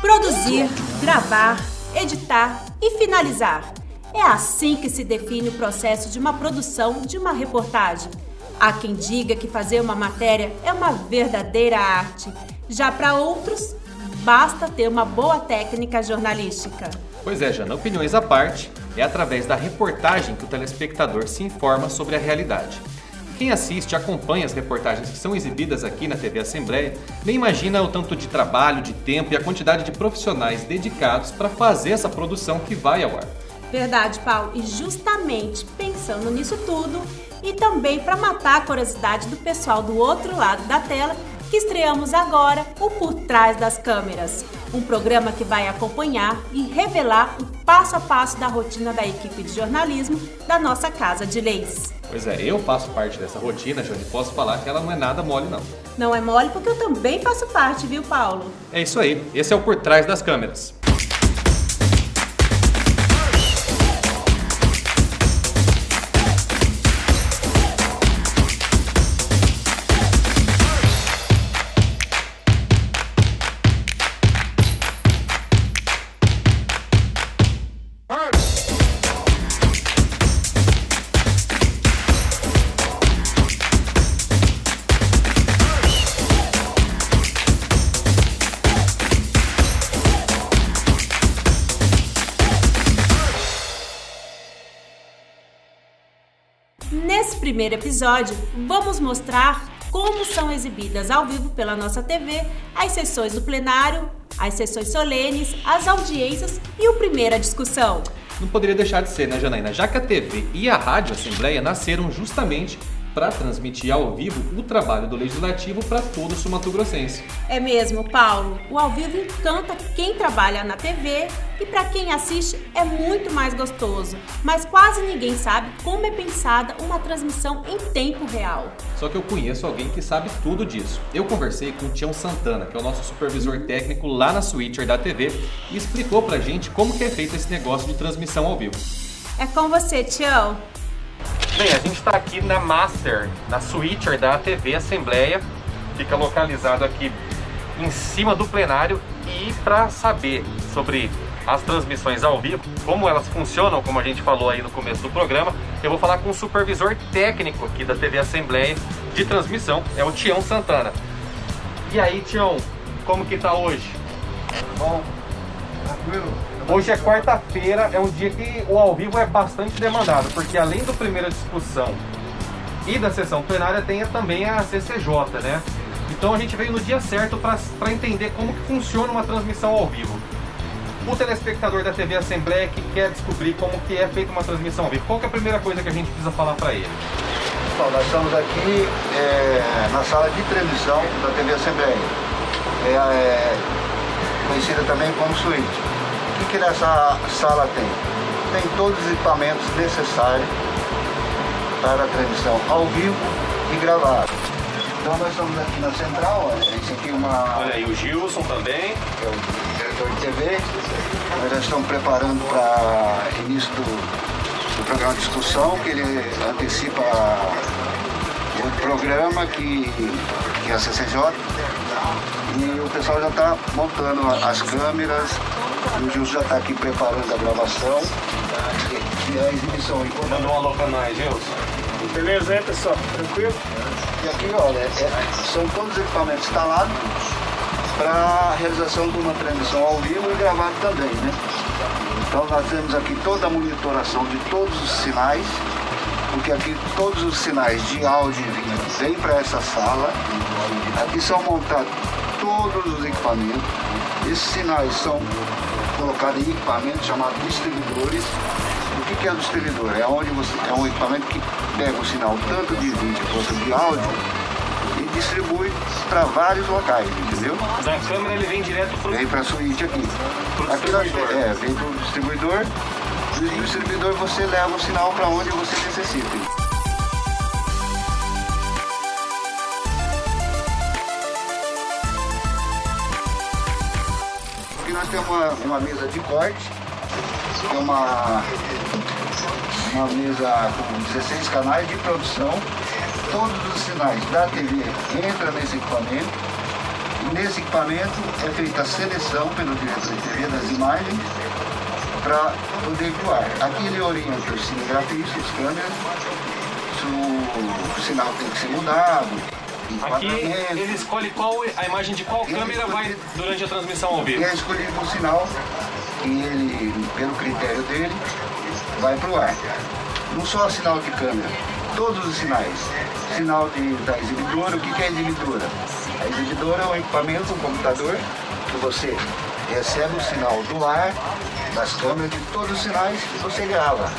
Produzir, gravar, editar e finalizar. É assim que se define o processo de uma produção de uma reportagem. Há quem diga que fazer uma matéria é uma verdadeira arte. Já para outros, basta ter uma boa técnica jornalística. Pois é, Jana, opiniões à parte, é através da reportagem que o telespectador se informa sobre a realidade. Quem assiste acompanha as reportagens que são exibidas aqui na TV Assembleia nem imagina o tanto de trabalho, de tempo e a quantidade de profissionais dedicados para fazer essa produção que vai ao ar. Verdade, Paulo. E justamente pensando nisso tudo e também para matar a curiosidade do pessoal do outro lado da tela, que estreamos agora o Por Trás das Câmeras, um programa que vai acompanhar e revelar o passo a passo da rotina da equipe de jornalismo da nossa Casa de Leis. Pois é, eu faço parte dessa rotina, Jane, posso falar que ela não é nada mole, não. Não é mole porque eu também faço parte, viu, Paulo? É isso aí, esse é o Por Trás das Câmeras. Nesse primeiro episódio, vamos mostrar como são exibidas ao vivo pela nossa TV as sessões do plenário, as sessões solenes, as audiências e o primeira discussão. Não poderia deixar de ser, né, Janaína? Já que a TV e a Rádio Assembleia nasceram justamente para transmitir ao vivo o trabalho do Legislativo para todo o Sumato Grossense. É mesmo, Paulo. O ao vivo encanta quem trabalha na TV e para quem assiste é muito mais gostoso. Mas quase ninguém sabe como é pensada uma transmissão em tempo real. Só que eu conheço alguém que sabe tudo disso. Eu conversei com o Tião Santana, que é o nosso supervisor técnico lá na Switcher da TV, e explicou pra gente como que é feito esse negócio de transmissão ao vivo. É com você, Tião. Bem, a gente está aqui na Master, na Switcher da TV Assembleia, fica localizado aqui em cima do plenário e para saber sobre as transmissões ao vivo, como elas funcionam, como a gente falou aí no começo do programa, eu vou falar com o supervisor técnico aqui da TV Assembleia de transmissão, é o Tião Santana. E aí, Tião, como que tá hoje? Bom, tranquilo. Hoje é quarta-feira, é um dia que o ao vivo é bastante demandado, porque além do primeira discussão e da sessão plenária, tem também a CCJ, né? Então a gente veio no dia certo para entender como que funciona uma transmissão ao vivo. O telespectador da TV Assembleia que quer descobrir como que é feita uma transmissão ao vivo, qual é a primeira coisa que a gente precisa falar para ele? Bom, nós estamos aqui é, na sala de transmissão da TV Assembleia, é, é, conhecida também como suíte. O que, que nessa sala tem? Tem todos os equipamentos necessários para a transmissão ao vivo e gravado. Então nós estamos aqui na central, olha, esse aqui é uma... Olha aí, o Gilson também. É o diretor de TV. Nós já estamos preparando para início do, do programa de discussão, que ele antecipa o programa que, que é a CCJ. E o pessoal já está montando as câmeras, o Gilson já está aqui preparando a gravação e a exibição. Manda um alô para nós, Gilson. Beleza aí, pessoal? Tranquilo? E aqui, olha, é, são todos os equipamentos instalados para a realização de uma transmissão ao vivo e gravado também, né? Então nós temos aqui toda a monitoração de todos os sinais, porque aqui todos os sinais de áudio e vídeo vêm para essa sala. Aqui são montados todos os equipamentos. Esses sinais são colocados em equipamentos chamados distribuidores. O que, é o distribuidor? É, onde você, é um equipamento que pega o sinal tanto de vídeo quanto de áudio e distribui para vários locais, entendeu? Da câmera ele vem direto pro... Vem para a suíte aqui. Pro aqui nós, é, vem para o distribuidor. Do distribuidor você leva o sinal para onde você necessita. Nós temos uma, uma mesa de corte, tem uma, uma mesa com 16 canais de produção. Todos os sinais da TV entram nesse equipamento nesse equipamento é feita a seleção pelo diretor de TV das imagens para poder voar. Aqui ele orienta os cinegrafistas, os câmeras, se o sinal tem que ser mudado. Aqui ele escolhe qual a imagem de qual ele câmera vai durante a transmissão ao vivo. E é escolhido o sinal que ele, pelo critério dele, vai para o ar. Não só sinal de câmera, todos os sinais. Sinal de, da exibidora, o que, que é exibidora? A exibidora é um equipamento, um computador, que você recebe o sinal do ar, das câmeras, de todos os sinais que você grava.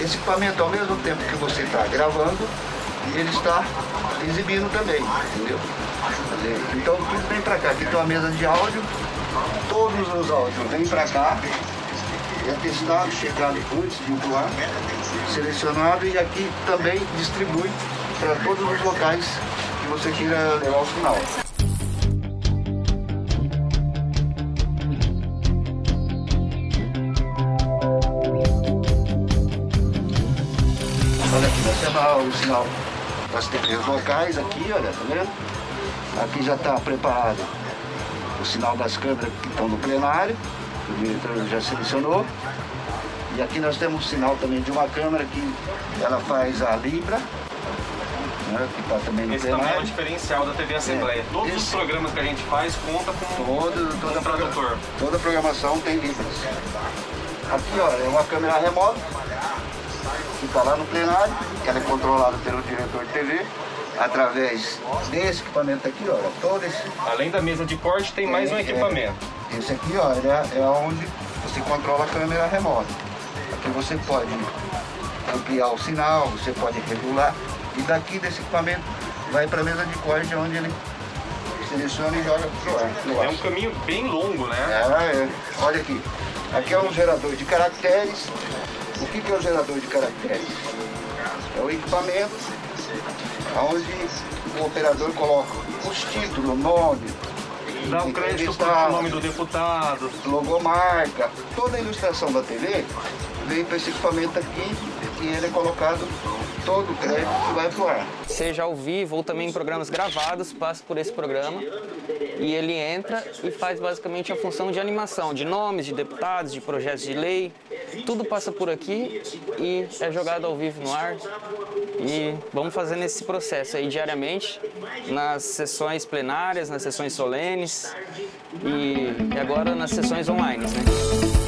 Esse equipamento, ao mesmo tempo que você está gravando, ele está exibindo também, entendeu? Então tudo vem para cá. Aqui tem uma mesa de áudio, todos os áudios vêm para cá, é testado, checado antes de voar, selecionado e aqui também distribui para todos os locais que você queira levar o sinal. Olha aqui, nós temos o sinal das TVs locais aqui, olha, tá vendo? Aqui já está preparado o sinal das câmeras que estão no plenário, que o diretor já selecionou. E aqui nós temos o sinal também de uma câmera que ela faz a Libra, né, que está também no Esse plenário. também é o diferencial da TV Assembleia. É. Todos Esse- os programas que a gente faz conta com Todo, toda, um toda a programação tem Libras. Aqui ó, é uma câmera remota está lá no plenário, que ela é controlada pelo diretor de TV, através desse equipamento aqui, ó, todo esse. Além da mesa de corte, tem mais um É, equipamento. é, esse aqui ó, ele é, é onde você controla a câmera remota. Aqui você pode ampliar o sinal, você pode regular. E daqui desse equipamento vai para a mesa de corte onde ele seleciona e joga pro ar. no É um caminho bem longo, né? É, é. Olha aqui. Aqui é um gerador de caracteres. O que que é o gerador de caracteres? É o equipamento onde o operador coloca os títulos, o nome, Dá o crédito entrevistado, pro nome do deputado. logomarca, toda a ilustração da TV vem para esse equipamento aqui e ele é colocado todo o crédito vai pro ar. seja ao vivo ou também em programas gravados, passa por esse programa e ele entra e faz basicamente a função de animação, de nomes, de deputados, de projetos de lei. Tudo passa por aqui e é jogado ao vivo no ar. E vamos fazendo esse processo aí diariamente, nas sessões plenárias, nas sessões solenes e, e agora nas sessões online, né?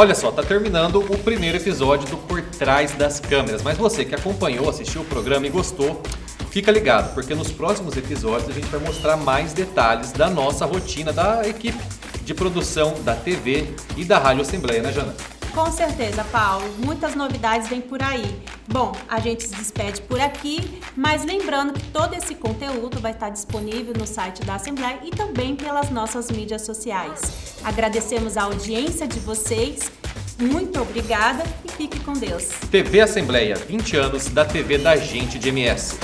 Olha só, tá terminando o primeiro episódio do Por Trás das Câmeras. Mas você que acompanhou, assistiu o programa e gostou, fica ligado, porque nos próximos episódios a gente vai mostrar mais detalhes da nossa rotina da equipe de produção da TV e da Rádio Assembleia, né, Jana? Com certeza, Paulo. Muitas novidades vêm por aí. Bom, a gente se despede por aqui, mas lembrando que todo esse conteúdo vai estar disponível no site da Assembleia e também pelas nossas mídias sociais. Agradecemos a audiência de vocês. Muito obrigada e fique com Deus. TV Assembleia, 20 anos da TV da gente de MS.